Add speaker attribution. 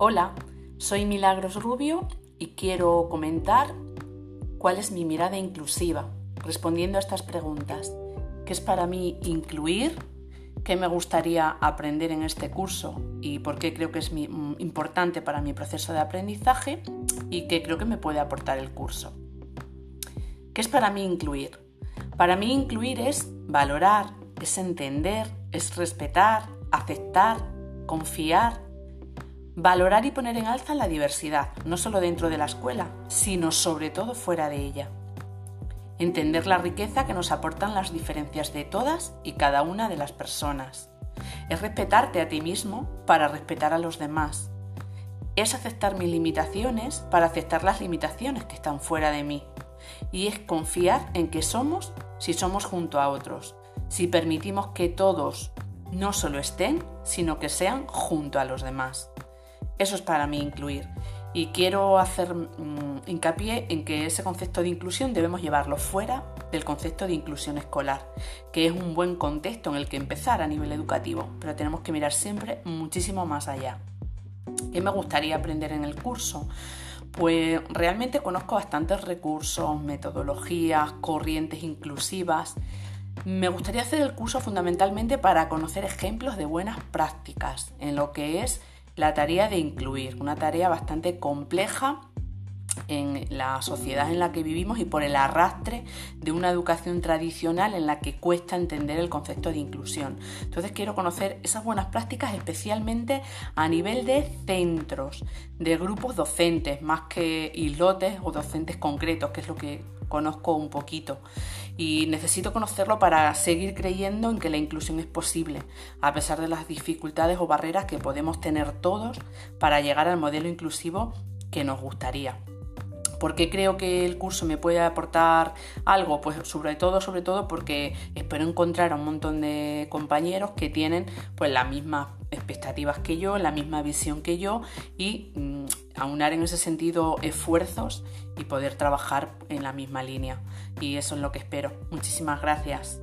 Speaker 1: Hola, soy Milagros Rubio y quiero comentar cuál es mi mirada inclusiva, respondiendo a estas preguntas. ¿Qué es para mí incluir? ¿Qué me gustaría aprender en este curso y por qué creo que es mm, importante para mi proceso de aprendizaje y qué creo que me puede aportar el curso? ¿Qué es para mí incluir? Para mí incluir es valorar, es entender, es respetar, aceptar, confiar, Valorar y poner en alza la diversidad, no solo dentro de la escuela, sino sobre todo fuera de ella. Entender la riqueza que nos aportan las diferencias de todas y cada una de las personas. Es respetarte a ti mismo para respetar a los demás. Es aceptar mis limitaciones para aceptar las limitaciones que están fuera de mí. Y es confiar en que somos si somos junto a otros, si permitimos que todos no solo estén, sino que sean junto a los demás. Eso es para mí incluir. Y quiero hacer mm, hincapié en que ese concepto de inclusión debemos llevarlo fuera del concepto de inclusión escolar, que es un buen contexto en el que empezar a nivel educativo, pero tenemos que mirar siempre muchísimo más allá. ¿Qué me gustaría aprender en el curso? Pues realmente conozco bastantes recursos, metodologías, corrientes inclusivas. Me gustaría hacer el curso fundamentalmente para conocer ejemplos de buenas prácticas en lo que es la tarea de incluir, una tarea bastante compleja en la sociedad en la que vivimos y por el arrastre de una educación tradicional en la que cuesta entender el concepto de inclusión. Entonces quiero conocer esas buenas prácticas especialmente a nivel de centros, de grupos docentes, más que islotes o docentes concretos, que es lo que conozco un poquito y necesito conocerlo para seguir creyendo en que la inclusión es posible, a pesar de las dificultades o barreras que podemos tener todos para llegar al modelo inclusivo que nos gustaría. ¿Por qué creo que el curso me puede aportar algo? Pues sobre todo, sobre todo porque espero encontrar a un montón de compañeros que tienen pues las mismas expectativas que yo, la misma visión que yo y mm, aunar en ese sentido esfuerzos y poder trabajar en la misma línea. Y eso es lo que espero. Muchísimas gracias.